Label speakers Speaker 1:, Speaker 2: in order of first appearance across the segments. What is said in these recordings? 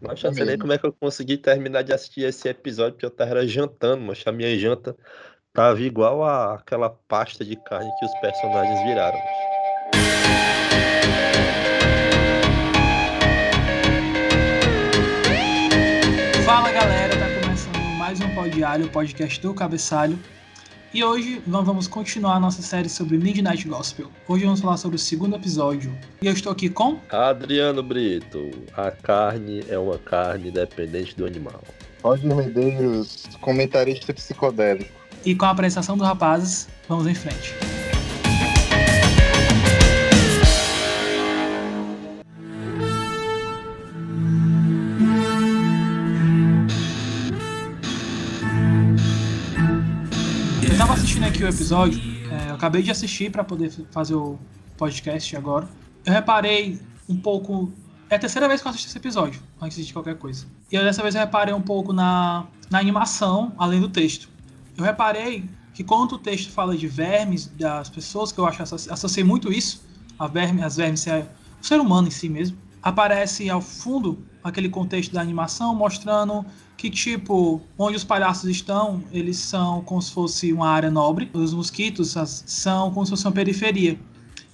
Speaker 1: Mas não sei nem como é que eu consegui terminar de assistir esse episódio, porque eu tava jantando, mas a minha janta tava igual a aquela pasta de carne que os personagens viraram.
Speaker 2: Fala galera, tá começando mais um Pod Alho, o podcast do Cabeçalho. E hoje nós vamos continuar a nossa série sobre Midnight Gospel. Hoje vamos falar sobre o segundo episódio. E eu estou aqui com.
Speaker 1: Adriano Brito. A carne é uma carne dependente do animal.
Speaker 3: Roger Medeiros, comentarista psicodélico.
Speaker 2: E com a apresentação dos rapazes, vamos em frente. Aqui o episódio, é, eu acabei de assistir para poder fazer o podcast agora. Eu reparei um pouco. É a terceira vez que eu assisto esse episódio, antes de qualquer coisa. E eu, dessa vez eu reparei um pouco na, na animação, além do texto. Eu reparei que quando o texto fala de vermes, das pessoas, que eu acho associei muito isso, a verme, as vermes, é o ser humano em si mesmo, aparece ao fundo aquele contexto da animação mostrando que tipo, onde os palhaços estão, eles são como se fosse uma área nobre, os mosquitos são como se fosse uma periferia.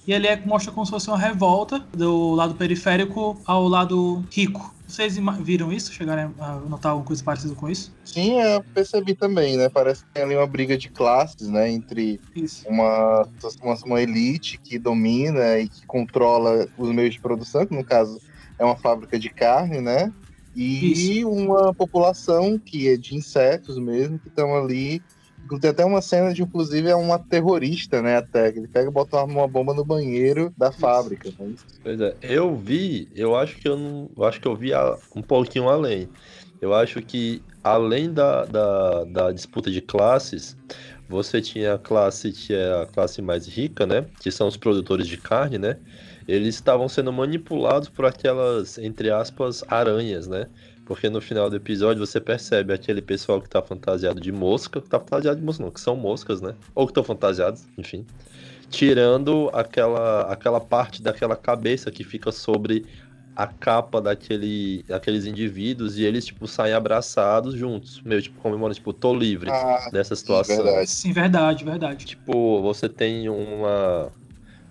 Speaker 2: E ele é, mostra como se fosse uma revolta do lado periférico ao lado rico. Vocês viram isso? Chegaram a notar alguma coisa parecida com isso?
Speaker 3: Sim, eu percebi também, né? Parece que tem ali uma briga de classes, né? Entre uma, uma, uma, elite que domina e que controla os meios de produção, que no caso é uma fábrica de carne, né? E Isso. uma população que é de insetos mesmo, que estão ali. Tem até uma cena de, inclusive, é uma terrorista, né? Até. Ele pega e bota uma bomba no banheiro da fábrica. Né?
Speaker 1: Pois é, eu vi, eu acho que eu não. Eu acho que eu vi um pouquinho além. Eu acho que além da, da, da disputa de classes, você tinha a classe que é a classe mais rica, né? Que são os produtores de carne, né? Eles estavam sendo manipulados por aquelas, entre aspas, aranhas, né? Porque no final do episódio você percebe aquele pessoal que tá fantasiado de mosca, que tá fantasiado de mosca não, que são moscas, né? Ou que estão fantasiados, enfim. Tirando aquela, aquela parte daquela cabeça que fica sobre a capa daquele, daqueles indivíduos e eles, tipo, saem abraçados juntos, meio, tipo, comemorando, tipo, tô livre ah, dessa situação.
Speaker 2: Sim verdade. sim, verdade, verdade.
Speaker 1: Tipo, você tem uma,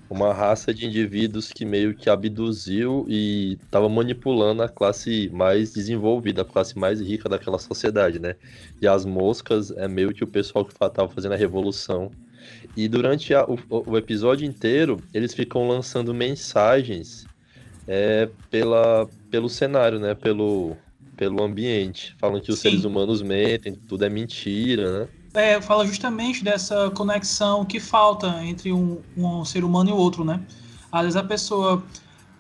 Speaker 1: uma raça de indivíduos que meio que abduziu e estava manipulando a classe mais desenvolvida, a classe mais rica daquela sociedade, né? E as moscas é meio que o pessoal que estava fazendo a revolução. E durante a, o, o, episódio inteiro, eles ficam lançando mensagens é, pela, pelo cenário, né? Pelo, pelo ambiente, falando que os Sim. seres humanos mentem, tudo é mentira, né?
Speaker 2: É, fala justamente dessa conexão que falta entre um, um ser humano e o outro, né? Às vezes a pessoa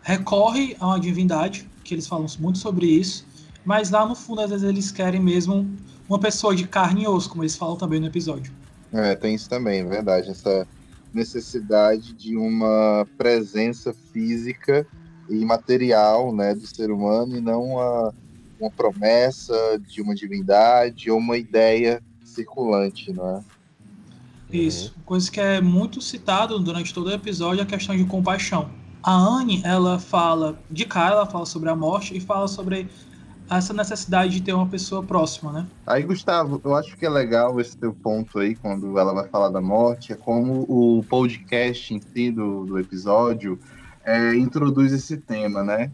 Speaker 2: recorre a uma divindade, que eles falam muito sobre isso, mas lá no fundo, às vezes, eles querem mesmo uma pessoa de carne e osso, como eles falam também no episódio.
Speaker 3: É, tem isso também, é verdade. Essa necessidade de uma presença física e material né, do ser humano e não uma, uma promessa de uma divindade ou uma ideia circulante, não é?
Speaker 2: Isso, uhum. coisa que é muito citado durante todo o episódio, a questão de compaixão. A Anne, ela fala, de cara, ela fala sobre a morte e fala sobre essa necessidade de ter uma pessoa próxima, né?
Speaker 3: Aí, Gustavo, eu acho que é legal esse teu ponto aí, quando ela vai falar da morte, é como o podcast em si do, do episódio é, introduz esse tema, né?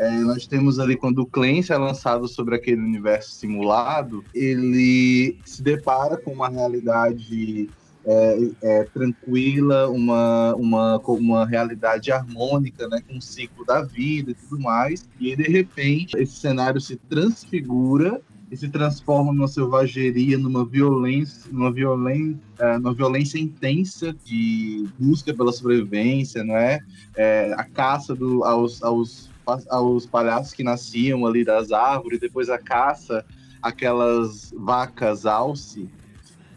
Speaker 3: É, nós temos ali quando o Clancy é lançado sobre aquele universo simulado, ele se depara com uma realidade é, é, tranquila, uma, uma, uma realidade harmônica, né, com o ciclo da vida e tudo mais. E de repente esse cenário se transfigura e se transforma numa selvageria, numa violência, numa violência, é, numa violência intensa de busca pela sobrevivência, não é? é a caça do, aos, aos aos palhaços que nasciam ali das árvores, depois a caça aquelas vacas alce.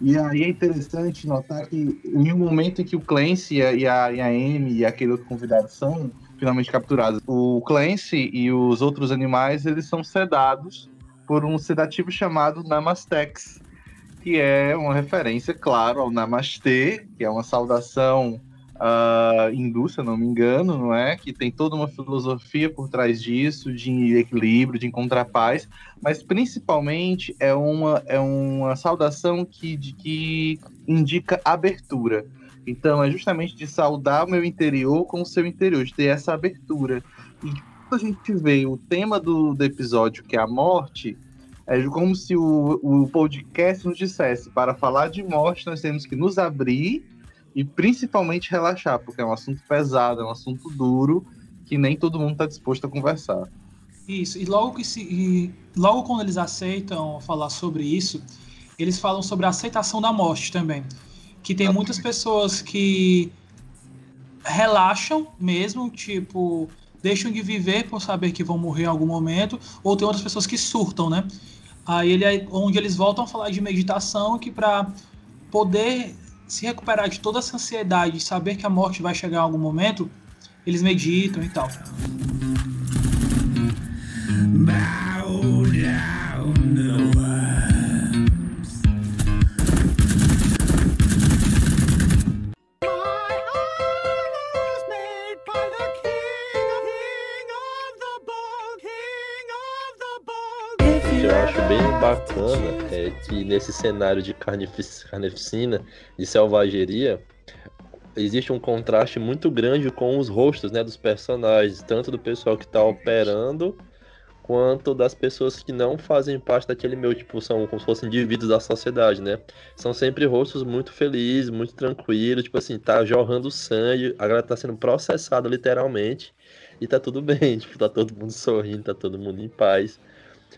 Speaker 3: E aí é interessante notar que em um momento em que o Clancy e a, e a, Amy e aquele outro convidado são finalmente capturados, o Clancy e os outros animais eles são sedados por um sedativo chamado Namastex, que é uma referência, claro, ao Namastê, que é uma saudação se eu não me engano, não é? Que tem toda uma filosofia por trás disso, de equilíbrio, de encontrar paz, mas principalmente é uma, é uma saudação que, de, que indica abertura. Então é justamente de saudar o meu interior com o seu interior, de ter essa abertura. E quando a gente vê o tema do, do episódio, que é a morte, é como se o, o podcast nos dissesse: para falar de morte, nós temos que nos abrir e principalmente relaxar, porque é um assunto pesado, é um assunto duro que nem todo mundo está disposto a conversar.
Speaker 2: Isso, e logo, que se, e logo quando eles aceitam falar sobre isso, eles falam sobre a aceitação da morte também. Que tem muitas pessoas que relaxam mesmo, tipo, deixam de viver por saber que vão morrer em algum momento, ou tem outras pessoas que surtam, né? Aí ele onde eles voltam a falar de meditação, que para poder se recuperar de toda essa ansiedade, saber que a morte vai chegar em algum momento, eles meditam e tal. Bow down,
Speaker 1: bacana é que nesse cenário de carnificina, de selvageria, existe um contraste muito grande com os rostos né, dos personagens, tanto do pessoal que está operando, quanto das pessoas que não fazem parte daquele meio, tipo, são como se fossem indivíduos da sociedade, né? São sempre rostos muito felizes, muito tranquilos, tipo assim, tá jorrando sangue, a galera tá sendo processada literalmente, e tá tudo bem, tipo, tá todo mundo sorrindo, tá todo mundo em paz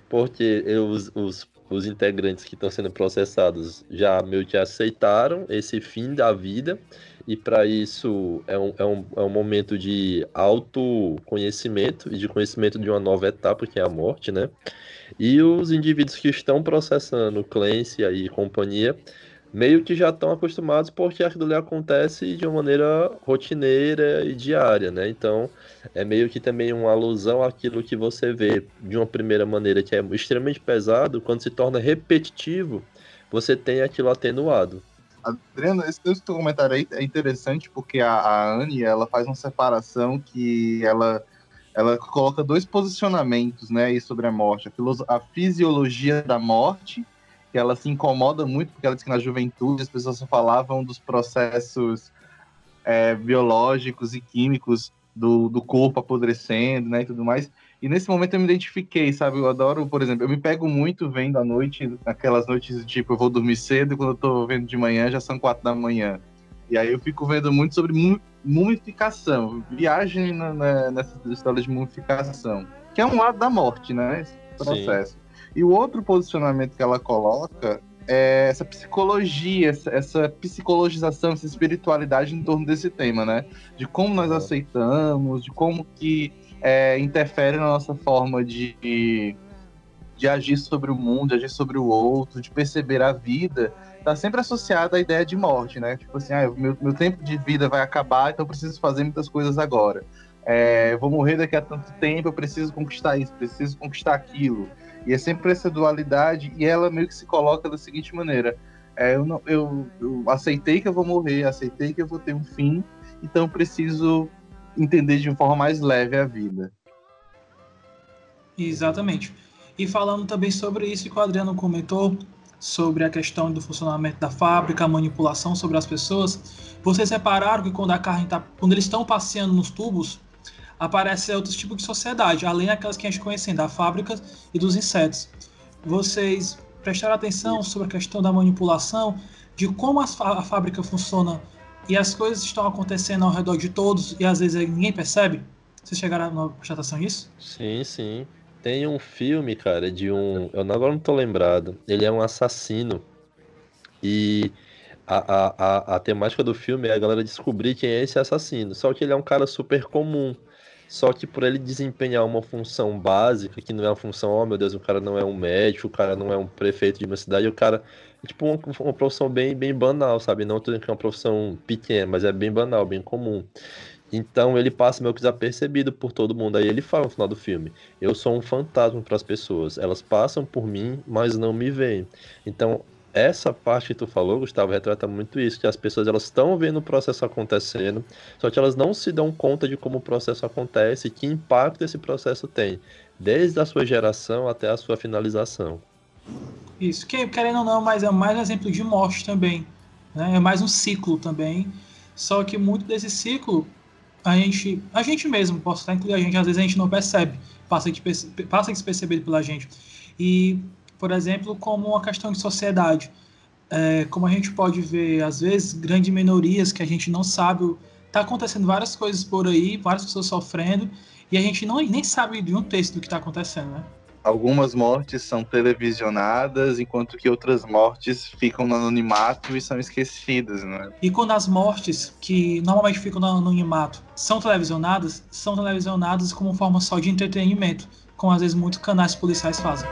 Speaker 1: porque os, os, os integrantes que estão sendo processados já meio que aceitaram esse fim da vida, e para isso é um, é, um, é um momento de autoconhecimento e de conhecimento de uma nova etapa, que é a morte, né? E os indivíduos que estão processando Clancy e companhia meio que já estão acostumados porque aquilo ali acontece de uma maneira rotineira e diária, né? Então é meio que também uma alusão àquilo que você vê de uma primeira maneira que é extremamente pesado, quando se torna repetitivo, você tem aquilo atenuado.
Speaker 3: Adriano, esse teu comentário aí é interessante porque a, a Anne, ela faz uma separação que ela ela coloca dois posicionamentos, né, sobre a morte, a, a fisiologia da morte que ela se incomoda muito, porque ela diz que na juventude as pessoas só falavam dos processos é, biológicos e químicos do, do corpo apodrecendo, né, e tudo mais. E nesse momento eu me identifiquei, sabe? Eu adoro, por exemplo, eu me pego muito vendo à noite, aquelas noites tipo, eu vou dormir cedo e quando eu tô vendo de manhã já são quatro da manhã. E aí eu fico vendo muito sobre mumificação, viagem na, na, nessa história de mumificação, que é um lado da morte, né? Esse processo. Sim. E o outro posicionamento que ela coloca é essa psicologia, essa psicologização, essa espiritualidade em torno desse tema, né? De como nós aceitamos, de como que é, interfere na nossa forma de, de agir sobre o mundo, de agir sobre o outro, de perceber a vida, tá sempre associada à ideia de morte, né? Tipo assim, ah, meu, meu tempo de vida vai acabar, então eu preciso fazer muitas coisas agora. É, vou morrer daqui a tanto tempo, eu preciso conquistar isso, preciso conquistar aquilo. E é sempre essa dualidade, e ela meio que se coloca da seguinte maneira: é, eu, não, eu, eu aceitei que eu vou morrer, aceitei que eu vou ter um fim, então preciso entender de uma forma mais leve a vida.
Speaker 2: Exatamente. E falando também sobre isso que o Adriano comentou, sobre a questão do funcionamento da fábrica, a manipulação sobre as pessoas, vocês repararam que quando a carne tá, quando eles estão passeando nos tubos, aparecem outros tipos de sociedade, além daquelas que a gente conhece da fábrica e dos insetos. Vocês prestaram atenção sobre a questão da manipulação, de como a, fábrica funciona e as coisas estão acontecendo ao redor de todos e às vezes ninguém percebe? Vocês chegaram a prestar atenção nisso?
Speaker 1: Sim, sim. Tem um filme, cara, de um. Eu agora não tô lembrado. Ele é um assassino. E a, a, a, a temática do filme é a galera descobrir quem é esse assassino. Só que ele é um cara super comum. Só que por ele desempenhar uma função básica, que não é uma função, oh meu Deus, o cara não é um médico, o cara não é um prefeito de uma cidade, o cara é tipo uma, uma profissão bem, bem banal, sabe? Não tô que é uma profissão pequena, mas é bem banal, bem comum. Então ele passa meio que desapercebido por todo mundo. Aí ele fala no final do filme: Eu sou um fantasma para as pessoas. Elas passam por mim, mas não me veem. Então essa parte que tu falou, Gustavo, retrata muito isso, que as pessoas elas estão vendo o processo acontecendo, só que elas não se dão conta de como o processo acontece que impacto esse processo tem, desde a sua geração até a sua finalização.
Speaker 2: Isso, que, querendo ou não, mas é mais um exemplo de morte também. Né? É mais um ciclo também. Só que muito desse ciclo, a gente, a gente mesmo, posso estar incluindo a gente, às vezes a gente não percebe, passa, de, passa despercebido pela gente. E por exemplo, como uma questão de sociedade. É, como a gente pode ver, às vezes, grandes minorias que a gente não sabe. Está acontecendo várias coisas por aí, várias pessoas sofrendo, e a gente não, nem sabe de um texto do que está acontecendo, né?
Speaker 3: Algumas mortes são televisionadas, enquanto que outras mortes ficam no anonimato e são esquecidas, né?
Speaker 2: E quando as mortes, que normalmente ficam no anonimato, são televisionadas, são televisionadas como forma só de entretenimento, como às vezes muitos canais policiais fazem.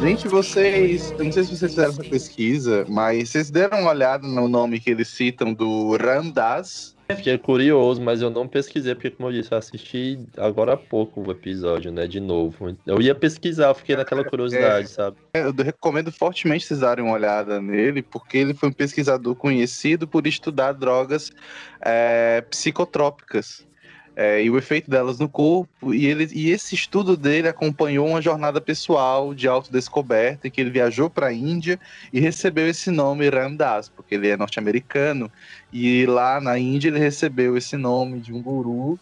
Speaker 3: Gente, vocês. Eu não sei se vocês fizeram essa pesquisa, mas vocês deram uma olhada no nome que eles citam do Randas.
Speaker 1: Fiquei curioso, mas eu não pesquisei, porque, como eu disse, eu assisti agora há pouco o episódio, né? De novo. Eu ia pesquisar, fiquei naquela curiosidade, é, sabe?
Speaker 3: Eu recomendo fortemente vocês darem uma olhada nele, porque ele foi um pesquisador conhecido por estudar drogas é, psicotrópicas é, e o efeito delas no corpo. E, ele, e esse estudo dele acompanhou uma jornada pessoal de autodescoberta, em que ele viajou para a Índia e recebeu esse nome Ramdas, porque ele é norte-americano. E lá na Índia ele recebeu esse nome de um guru.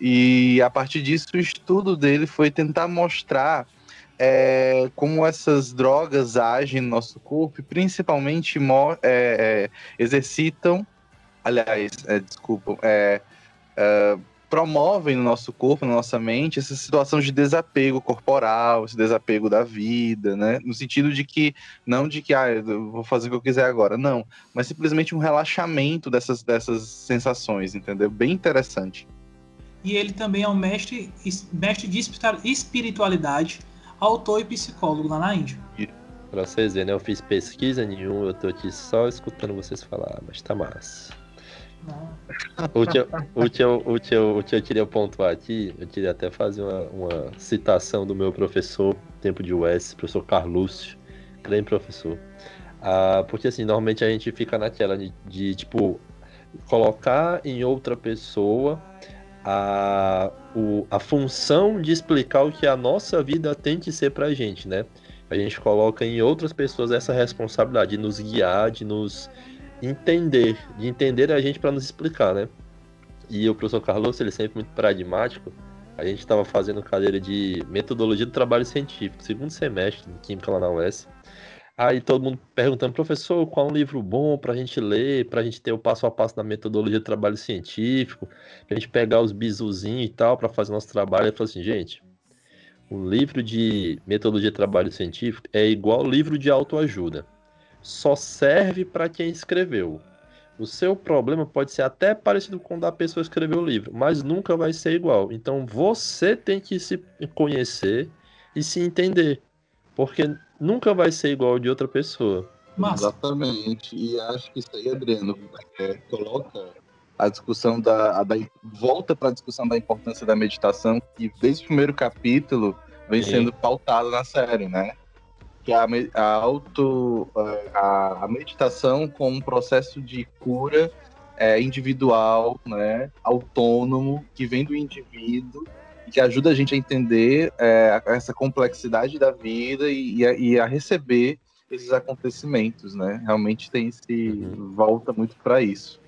Speaker 3: E a partir disso, o estudo dele foi tentar mostrar é, como essas drogas agem no nosso corpo principalmente é, é, exercitam, aliás, é, desculpa, é, é, promovem no nosso corpo, na nossa mente, essa situação de desapego corporal, esse desapego da vida, né? No sentido de que, não de que, ah, eu vou fazer o que eu quiser agora, não, mas simplesmente um relaxamento dessas, dessas sensações, entendeu? Bem interessante.
Speaker 2: E ele também é um mestre, mestre de espiritualidade, autor e psicólogo lá na Índia.
Speaker 1: Pra vocês verem, né? Eu fiz pesquisa nenhuma, eu tô aqui só escutando vocês falar, mas tá massa. O que, eu, o, o, o eu queria pontuar aqui, eu queria até fazer uma, uma citação do meu professor, tempo de US, professor Carlúcio, grande professor. Ah, porque assim, normalmente a gente fica naquela de, de tipo, colocar em outra pessoa a, o, a função de explicar o que a nossa vida tem que ser pra gente, né? A gente coloca em outras pessoas essa responsabilidade de nos guiar, de nos entender, de entender a gente para nos explicar, né? E o professor Carlos, ele é sempre muito pragmático. A gente estava fazendo cadeira de metodologia do trabalho científico, segundo semestre de química lá na UES. Aí todo mundo perguntando, professor, qual é um livro bom para a gente ler, para a gente ter o passo a passo da metodologia do trabalho científico, para a gente pegar os bisuzinhos e tal para fazer nosso trabalho. Ele falou assim, gente, o livro de metodologia de trabalho científico é igual livro de autoajuda só serve para quem escreveu. O seu problema pode ser até parecido com o da pessoa que escreveu o livro, mas nunca vai ser igual. Então você tem que se conhecer e se entender, porque nunca vai ser igual de outra pessoa.
Speaker 3: Massa. Exatamente. E acho que isso aí, Adriano, é, coloca a discussão da, a, da volta para a discussão da importância da meditação, que desde o primeiro capítulo vem Sim. sendo pautado na série, né? Que a, a auto a, a, meditação como um processo de cura é, individual, né, autônomo, que vem do indivíduo e que ajuda a gente a entender é, essa complexidade da vida e, e, a, e, a, receber esses acontecimentos, né? Realmente tem esse uhum. volta muito para isso.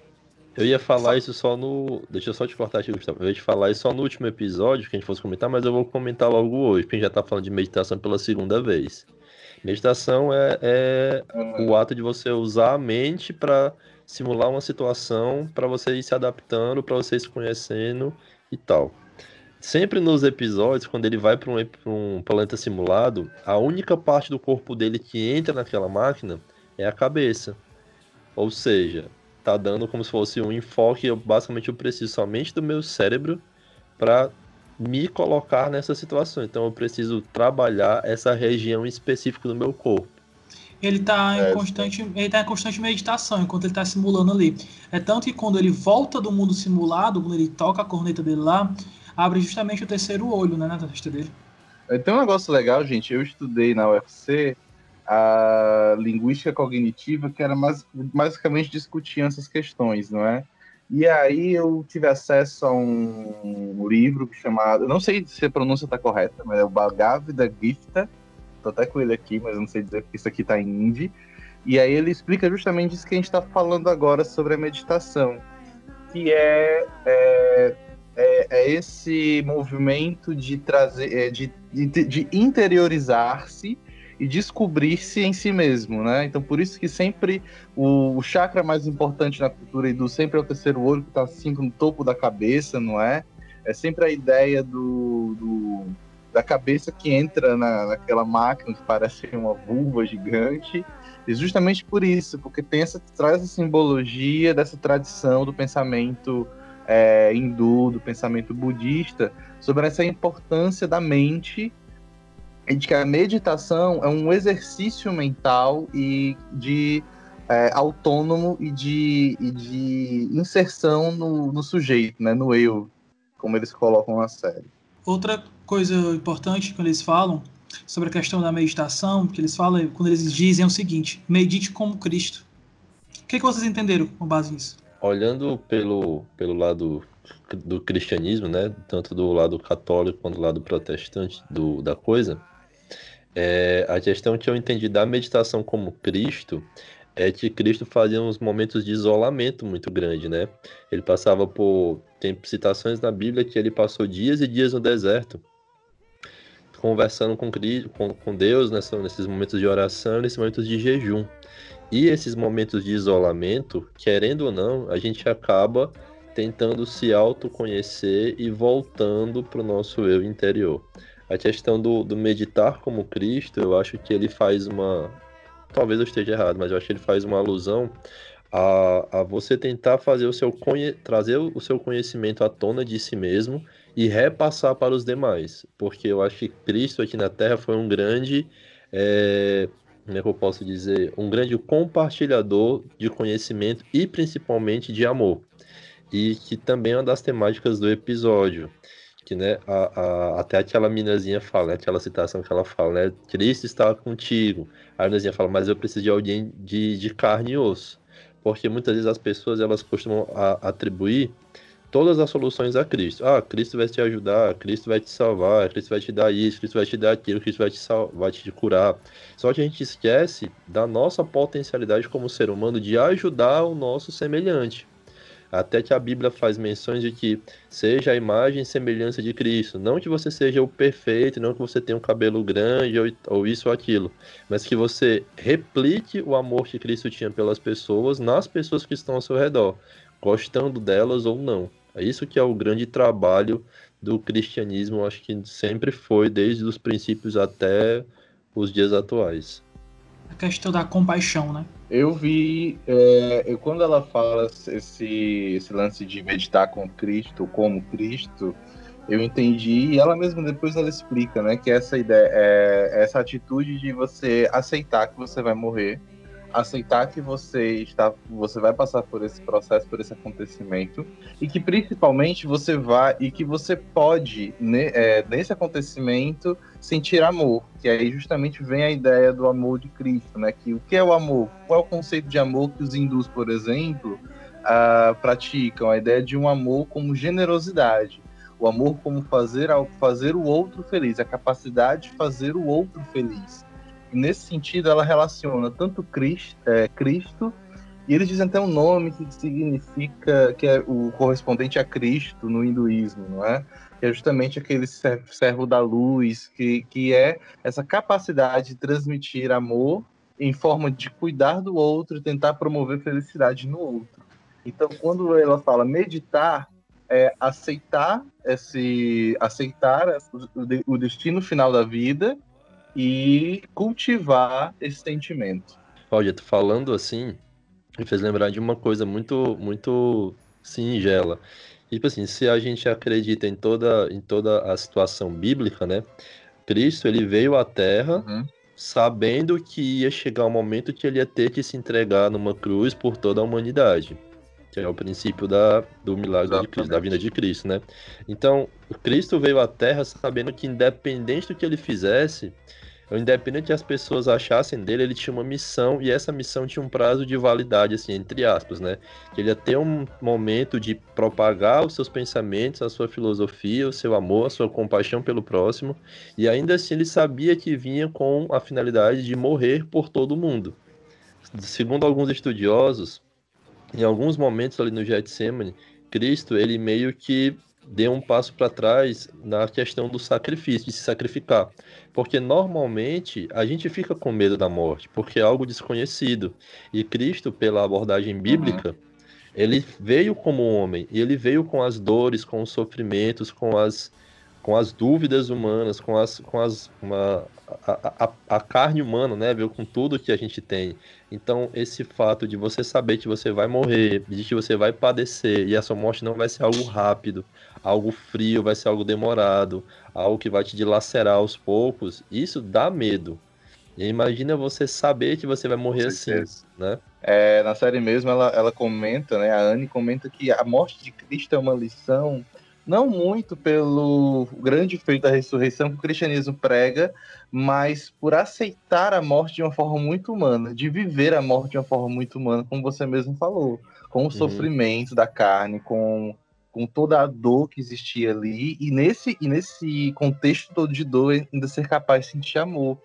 Speaker 1: Eu ia falar isso só no. Deixa eu só te cortar aqui, Gustavo. Eu ia te falar isso só no último episódio que a gente fosse comentar, mas eu vou comentar logo hoje, porque a gente já tá falando de meditação pela segunda vez. Meditação é, é o ato de você usar a mente para simular uma situação, para você ir se adaptando, para você ir se conhecendo e tal. Sempre nos episódios, quando ele vai para um, um planeta simulado, a única parte do corpo dele que entra naquela máquina é a cabeça. Ou seja, tá dando como se fosse um enfoque. Eu, basicamente, eu preciso somente do meu cérebro para me colocar nessa situação. Então eu preciso trabalhar essa região específica do meu corpo.
Speaker 2: Ele está em é, constante, ele tá em constante meditação enquanto ele está simulando ali. É tanto que quando ele volta do mundo simulado, quando ele toca a corneta dele lá, abre justamente o terceiro olho, né, na testa dele.
Speaker 3: Tem um negócio legal, gente. Eu estudei na UFC a linguística cognitiva, que era mais, basicamente discutir essas questões, não é? E aí eu tive acesso a um livro chamado, não sei se a pronúncia está correta, mas é o Bhagavad Gita. Tô até com ele aqui, mas não sei dizer porque isso aqui está em hindi. E aí ele explica justamente isso que a gente está falando agora sobre a meditação, que é, é, é, é esse movimento de trazer, é, de, de, de interiorizar-se e descobrir-se em si mesmo, né? Então por isso que sempre o, o chakra mais importante na cultura hindu sempre é o terceiro olho que está assim no topo da cabeça, não é? É sempre a ideia do, do da cabeça que entra na, naquela máquina que parece uma vulva gigante. E justamente por isso, porque tem essa, traz essa simbologia dessa tradição do pensamento é, hindu, do pensamento budista, sobre essa importância da mente de que a meditação é um exercício mental e de é, autônomo e de, e de inserção no, no, sujeito, né, no eu, como eles colocam na série.
Speaker 2: Outra coisa importante quando eles falam sobre a questão da meditação, que eles falam, quando eles dizem é o seguinte: medite como Cristo. O que, que vocês entenderam com base nisso?
Speaker 1: Olhando pelo, pelo lado do cristianismo, né, tanto do lado católico quanto do lado protestante do, da coisa, é, a questão que eu entendi da meditação como Cristo é que Cristo fazia uns momentos de isolamento muito grande, né? Ele passava por. Tem citações na Bíblia que ele passou dias e dias no deserto, conversando com, com, com Deus nessa, nesses momentos de oração, nesses momentos de jejum. E esses momentos de isolamento, querendo ou não, a gente acaba tentando se autoconhecer e voltando para o nosso eu interior a questão do, do meditar como Cristo, eu acho que ele faz uma. Talvez eu esteja errado, mas eu acho que ele faz uma alusão a, a você tentar fazer o seu trazer o seu conhecimento à tona de si mesmo e repassar para os demais. Porque eu acho que Cristo aqui na Terra foi um grande. É... Como é que eu posso dizer? Um grande compartilhador de conhecimento e principalmente de amor. E que também é uma das temáticas do episódio que né, a, a, até aquela minazinha fala, né, aquela citação que ela fala, né, Cristo está contigo. A minazinha fala, mas eu preciso de alguém de, de carne e osso. Porque muitas vezes as pessoas elas costumam a, atribuir todas as soluções a Cristo. Ah, Cristo vai te ajudar, Cristo vai te salvar, Cristo vai te dar isso, Cristo vai te dar aquilo, Cristo vai te, sal vai te curar. Só que a gente esquece da nossa potencialidade como ser humano de ajudar o nosso semelhante. Até que a Bíblia faz menções de que seja a imagem e semelhança de Cristo. Não que você seja o perfeito, não que você tenha um cabelo grande ou, ou isso ou aquilo, mas que você replique o amor que Cristo tinha pelas pessoas nas pessoas que estão ao seu redor, gostando delas ou não. É isso que é o grande trabalho do cristianismo, acho que sempre foi, desde os princípios até os dias atuais.
Speaker 2: A questão da compaixão, né?
Speaker 3: Eu vi, é, quando ela fala esse, esse lance de meditar com Cristo, como Cristo, eu entendi, e ela mesma depois ela explica, né, que essa ideia, é, essa atitude de você aceitar que você vai morrer, aceitar que você está, você vai passar por esse processo, por esse acontecimento, e que principalmente você vai e que você pode né, é, nesse acontecimento sentir amor, que aí justamente vem a ideia do amor de Cristo, né? Que o que é o amor? Qual é o conceito de amor que os hindus, por exemplo, uh, praticam? A ideia de um amor como generosidade, o amor como fazer fazer o outro feliz, a capacidade de fazer o outro feliz nesse sentido, ela relaciona tanto Cristo, é, Cristo e eles dizem até um nome que significa que é o correspondente a Cristo no hinduísmo, não é? Que é justamente aquele servo da luz, que, que é essa capacidade de transmitir amor em forma de cuidar do outro tentar promover felicidade no outro. Então, quando ela fala meditar, é aceitar esse aceitar o destino final da vida e cultivar esse sentimento.
Speaker 1: Olha, tu falando assim, me fez lembrar de uma coisa muito, muito singela. Tipo assim, se a gente acredita em toda, em toda a situação bíblica, né? Cristo, ele veio à Terra uhum. sabendo que ia chegar um momento que ele ia ter que se entregar numa cruz por toda a humanidade. Que é o princípio da, do milagre de Cristo, da vinda de Cristo, né? Então, Cristo veio à Terra sabendo que independente do que ele fizesse, independente que as pessoas achassem dele, ele tinha uma missão e essa missão tinha um prazo de validade, assim, entre aspas, né? Que ele ia ter um momento de propagar os seus pensamentos, a sua filosofia, o seu amor, a sua compaixão pelo próximo, e ainda assim ele sabia que vinha com a finalidade de morrer por todo mundo. Segundo alguns estudiosos, em alguns momentos ali no Getsemane, Cristo, ele meio que deu um passo para trás na questão do sacrifício, de se sacrificar. Porque normalmente a gente fica com medo da morte, porque é algo desconhecido. E Cristo, pela abordagem bíblica, uhum. ele veio como homem, e ele veio com as dores, com os sofrimentos, com as, com as dúvidas humanas, com as, com as uma, a, a, a, carne humana, né, veio com tudo que a gente tem. Então, esse fato de você saber que você vai morrer, de que você vai padecer, e a sua morte não vai ser algo rápido, algo frio, vai ser algo demorado, algo que vai te dilacerar aos poucos, isso dá medo. E imagina você saber que você vai morrer assim, né?
Speaker 3: É, na série mesmo, ela, ela comenta, né? A Anne comenta que a morte de Cristo é uma lição, não muito pelo grande feito da ressurreição que o cristianismo prega, mas por aceitar a morte de uma forma muito humana, de viver a morte de uma forma muito humana, como você mesmo falou, com o uhum. sofrimento da carne, com com toda a dor que existia ali, e nesse, e nesse contexto todo de dor, ainda ser capaz de sentir amor.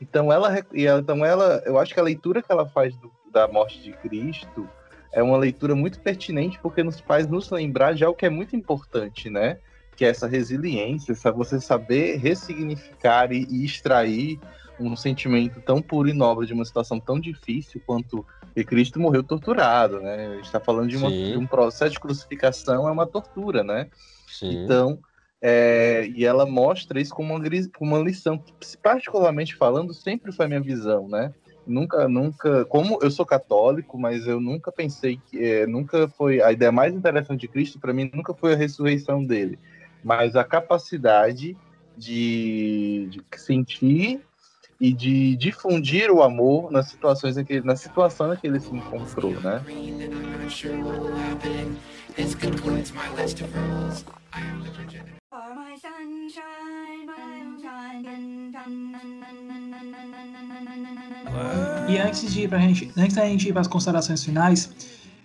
Speaker 3: Então ela, então ela, eu acho que a leitura que ela faz do, da morte de Cristo é uma leitura muito pertinente porque nos faz nos lembrar de algo que é muito importante, né? Que é essa resiliência, essa você saber ressignificar e, e extrair um sentimento tão puro e nobre de uma situação tão difícil quanto e Cristo morreu torturado, né? A gente está falando de, uma, de, um processo de crucificação, é uma tortura, né? Sim. Então, é, e ela mostra isso como uma, como uma lição, que, particularmente falando, sempre foi a minha visão, né? Nunca, nunca, como eu sou católico, mas eu nunca pensei que, é, nunca foi, a ideia mais interessante de Cristo para mim nunca foi a ressurreição dele, mas a capacidade de, de sentir e de difundir o amor nas situações em que, na situação em que ele se encontrou, né?
Speaker 2: E antes de ir pra gente, antes da gente ir para as considerações finais,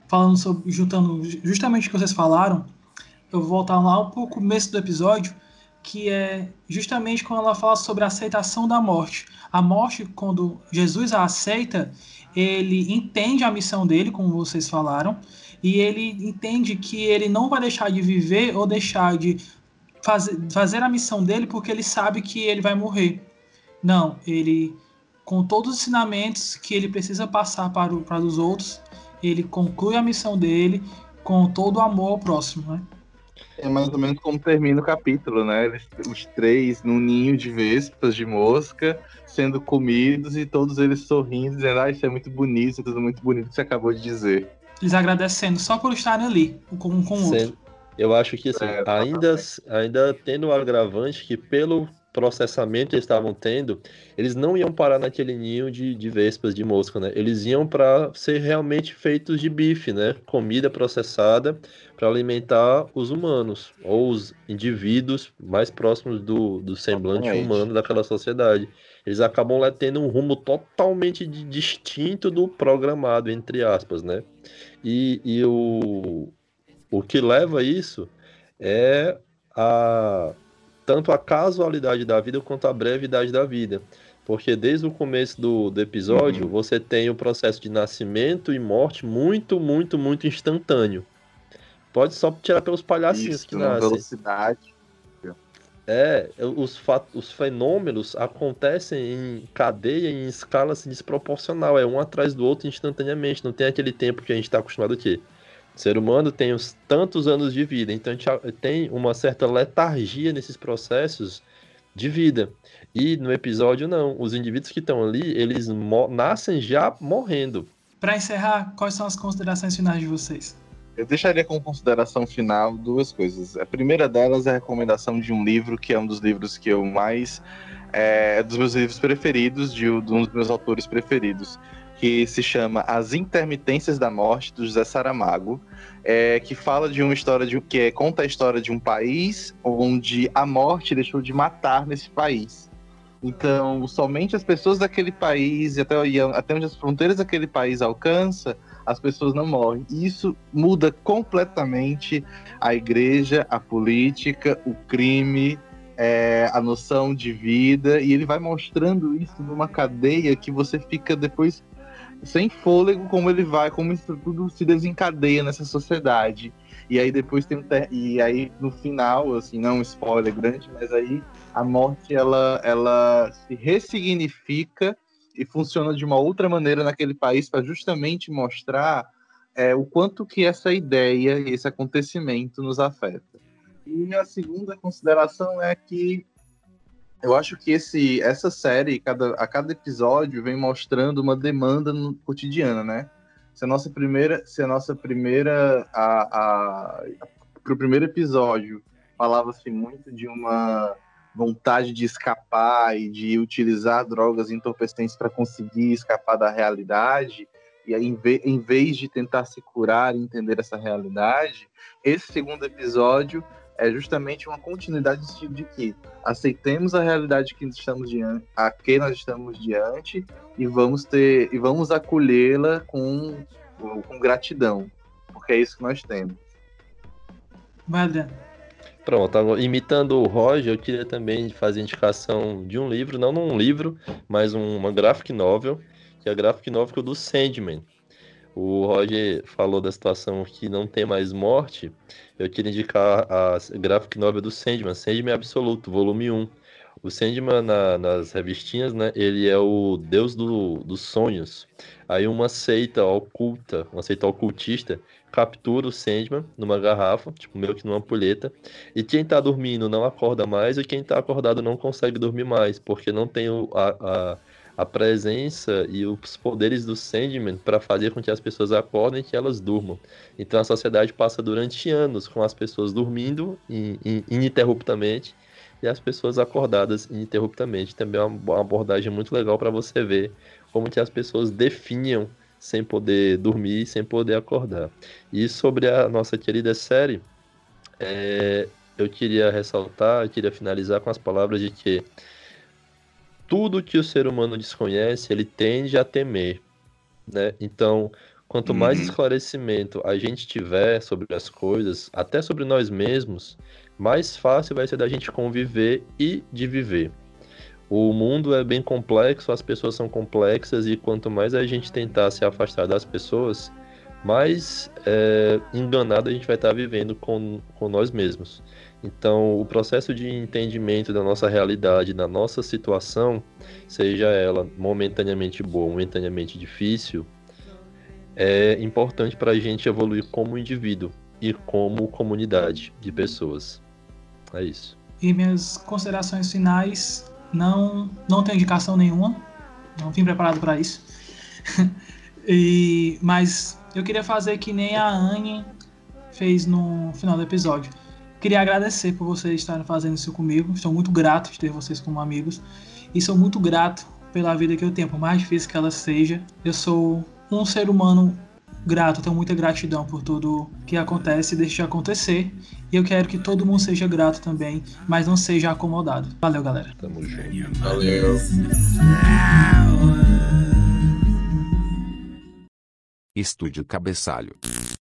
Speaker 2: falando sobre, juntando justamente o que vocês falaram, eu vou voltar lá um pouco no começo do episódio, que é justamente quando ela fala sobre a aceitação da morte. A morte, quando Jesus a aceita, ele entende a missão dele, como vocês falaram, e ele entende que ele não vai deixar de viver ou deixar de fazer, fazer a missão dele porque ele sabe que ele vai morrer. Não, ele, com todos os ensinamentos que ele precisa passar para, o, para os outros, ele conclui a missão dele com todo o amor ao próximo, né?
Speaker 3: É mais ou menos como termina o capítulo, né? Eles, os três num ninho de vespas de mosca, sendo comidos e todos eles sorrindo, dizendo: Ah, isso é muito bonito, isso é tudo muito bonito que você acabou de dizer.
Speaker 2: Eles agradecendo só por estarem ali, um com o outro.
Speaker 1: Eu acho que assim, é, ainda, ainda tendo o agravante que pelo processamento que eles estavam tendo, eles não iam parar naquele ninho de, de vespas, de mosca, né? Eles iam para ser realmente feitos de bife, né? Comida processada para alimentar os humanos ou os indivíduos mais próximos do, do semblante humano daquela sociedade. Eles acabam lá tendo um rumo totalmente distinto do programado, entre aspas, né? E, e o, o que leva a isso é a tanto a casualidade da vida quanto a brevidade da vida. Porque desde o começo do, do episódio, uhum. você tem o processo de nascimento e morte muito, muito, muito instantâneo. Pode só tirar pelos palhacinhos Isso, que nascem.
Speaker 3: velocidade.
Speaker 1: É, os, os fenômenos acontecem em cadeia, em escala assim, desproporcional. É um atrás do outro instantaneamente. Não tem aquele tempo que a gente está acostumado aqui. O ser humano tem uns tantos anos de vida, então a gente tem uma certa letargia nesses processos de vida. E no episódio não, os indivíduos que estão ali, eles nascem já morrendo.
Speaker 2: Para encerrar, quais são as considerações finais de vocês?
Speaker 3: Eu deixaria como consideração final duas coisas. A primeira delas é a recomendação de um livro que é um dos livros que eu mais é, dos meus livros preferidos, de, de um dos meus autores preferidos, que se chama As Intermitências da Morte, do José Saramago, é, que fala de uma história de que é, conta a história de um país onde a morte deixou de matar nesse país. Então, somente as pessoas daquele país e até, e até onde as fronteiras daquele país alcança, as pessoas não morrem. Isso muda completamente a igreja, a política, o crime, é, a noção de vida, e ele vai mostrando isso numa cadeia que você fica depois sem fôlego, como ele vai, como isso tudo se desencadeia nessa sociedade. E aí depois tem e aí no final, assim, não um spoiler grande, mas aí a morte ela ela se ressignifica e funciona de uma outra maneira naquele país para justamente mostrar é, o quanto que essa ideia e esse acontecimento nos afeta. E a segunda consideração é que eu acho que esse, essa série, cada, a cada episódio, vem mostrando uma demanda no cotidiana, né? Se a nossa primeira, se a nossa primeira, a, a, pro primeiro episódio falava-se muito de uma vontade de escapar e de utilizar drogas entorpecentes para conseguir escapar da realidade, e aí, em, vez de tentar se curar e entender essa realidade, esse segundo episódio é justamente uma continuidade do sentido de que aceitemos a realidade que estamos diante, a que nós estamos diante e vamos ter e vamos acolhê-la com, com gratidão, porque é isso que nós temos.
Speaker 2: Valeu.
Speaker 1: Pronto, imitando o Roger, eu queria também fazer indicação de um livro, não um livro, mas uma graphic novel, que é a graphic novel do Sandman. O Roger falou da situação que não tem mais morte. Eu queria indicar a graphic novel do Sandman, Sandman Absoluto, volume 1. O Sandman, na, nas revistinhas, né, ele é o deus do, dos sonhos. Aí uma seita oculta, uma seita ocultista, captura o Sandman numa garrafa, tipo meio que numa ampulheta, e quem tá dormindo não acorda mais, e quem tá acordado não consegue dormir mais, porque não tem o, a, a a presença e os poderes do Sandman para fazer com que as pessoas acordem e que elas durmam. Então a sociedade passa durante anos com as pessoas dormindo ininterruptamente e as pessoas acordadas ininterruptamente. Também é uma abordagem muito legal para você ver como que as pessoas definham sem poder dormir, sem poder acordar. E sobre a nossa querida série, é, eu queria ressaltar, eu queria finalizar com as palavras de que tudo que o ser humano desconhece, ele tende a temer, né? Então, quanto mais uhum. esclarecimento a gente tiver sobre as coisas, até sobre nós mesmos, mais fácil vai ser da gente conviver e de viver. O mundo é bem complexo, as pessoas são complexas e quanto mais a gente tentar se afastar das pessoas, mais é, enganado a gente vai estar vivendo com, com nós mesmos. Então, o processo de entendimento da nossa realidade, da nossa situação, seja ela momentaneamente boa, momentaneamente difícil, é importante para a gente evoluir como indivíduo e como comunidade de pessoas. É isso.
Speaker 2: E minhas considerações finais, não, não tenho indicação nenhuma, não vim preparado para isso. e, mas eu queria fazer que nem a Anne fez no final do episódio Queria agradecer por vocês estarem fazendo isso comigo. Estou muito grato de ter vocês como amigos. E sou muito grato pela vida que eu tenho, por mais difícil que ela seja. Eu sou um ser humano grato, tenho muita gratidão por tudo que acontece e deixa de acontecer. E eu quero que todo mundo seja grato também, mas não seja acomodado. Valeu, galera.
Speaker 1: Tamo junto. Valeu.
Speaker 4: Estúdio Cabeçalho.